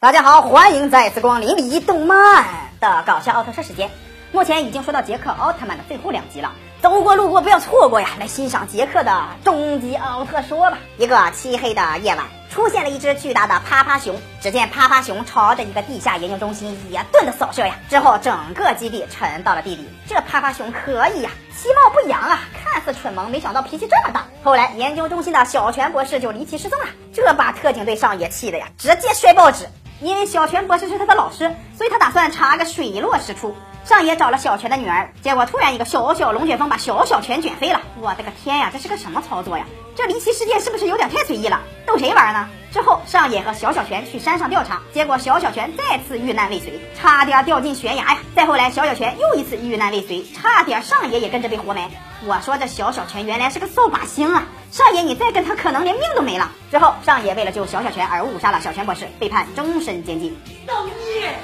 大家好，欢迎再次光临李动漫的搞笑奥特社时间。目前已经说到杰克奥特曼的最后两集了，走过路过不要错过呀！来欣赏杰克的终极奥特说吧。一个漆黑的夜晚，出现了一只巨大的趴趴熊。只见趴趴熊朝着一个地下研究中心一顿的扫射呀，之后整个基地沉到了地底。这趴趴熊可以呀，其貌不扬啊，看似蠢萌，没想到脾气这么大。后来研究中心的小泉博士就离奇失踪了，这把特警队上也气的呀，直接摔报纸。因为小泉博士是他的老师，所以他打算查个水落石出。上野找了小泉的女儿，结果突然一个小小龙卷风把小小泉卷飞了。我的个天呀，这是个什么操作呀？这离奇事件是不是有点太随意了？逗谁玩呢？之后上野和小小泉去山上调查，结果小小泉再次遇难未遂，差点掉进悬崖呀。再后来，小小泉又一次遇难未遂，差点上野也跟着被活埋。我说这小小泉原来是个扫把星啊！上野你再跟他，可能连命都没了。之后上野为了救小小泉而误杀了小泉博士，被判终身监禁。造孽！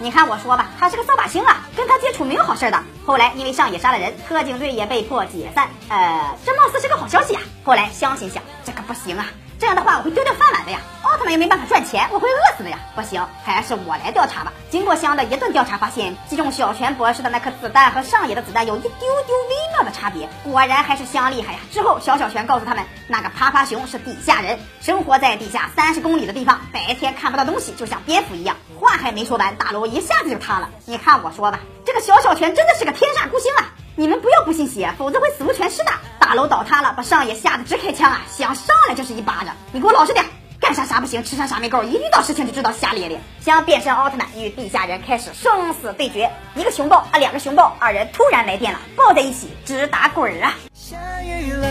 你看我说吧，他是个扫把星啊，跟他接触没有好事的。后来因为上野杀了人，特警队也被迫解散。呃，这貌似是个好消息啊。后来相心想，这可不行啊，这样的话我会丢掉饭碗的呀。奥特曼又没办法赚钱，我会饿死的呀。不行，还是我来调查吧。经过香的一顿调查，发现击中小泉博士的那颗子弹和上野的子弹有一丢丢微妙的差别。果然还是香厉害呀。之后小小泉告诉他们，那个趴趴熊是地下人，生活在地下三十公里的地方，白天看不到东西，就像蝙蝠一样。话还没说完，大楼一下子就塌了。你看我说吧，这个小小泉真的是个天煞孤星啊！你们不要不信邪，否则会死无全尸的。大楼倒塌了，把上野吓得直开枪啊！想上来就是一巴掌。你给我老实点，干啥啥不行，吃啥啥没够，一遇到事情就知道瞎咧咧。想变身奥特曼与地下人开始生死对决，一个熊抱啊，两个熊抱，二人突然来电了，抱在一起直打滚儿啊！下雨了，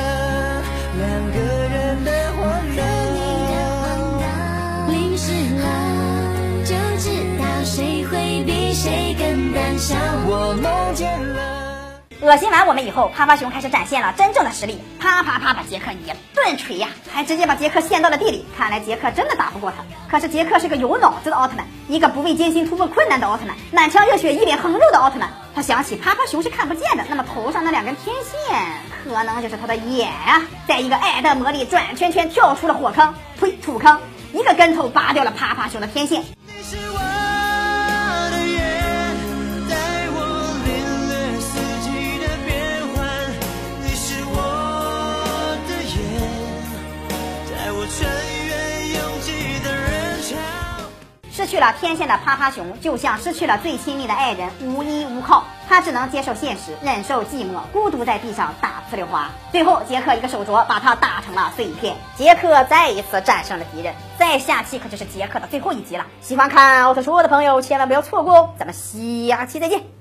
两个人的荒唐，淋湿了，就知道谁会比谁更胆小。我梦。恶心完我们以后，趴趴熊开始展现了真正的实力，啪啪啪把杰克一顿锤呀，还直接把杰克陷到了地里。看来杰克真的打不过他。可是杰克是个有脑子的奥特曼，一个不畏艰辛突破困难的奥特曼，满腔热血一脸横肉的奥特曼。他想起趴趴熊是看不见的，那么头上那两根天线可能就是他的眼啊！在一个爱的魔力转圈圈跳出了火坑，呸，土坑，一个跟头拔掉了趴趴熊的天线。去了天线的趴趴熊，就像失去了最亲密的爱人，无依无靠。他只能接受现实，忍受寂寞，孤独在地上打呲溜花。最后，杰克一个手镯把他打成了碎片。杰克再一次战胜了敌人。再下期可就是杰克的最后一集了。喜欢看奥特说的朋友，千万不要错过哦！咱们下期再见。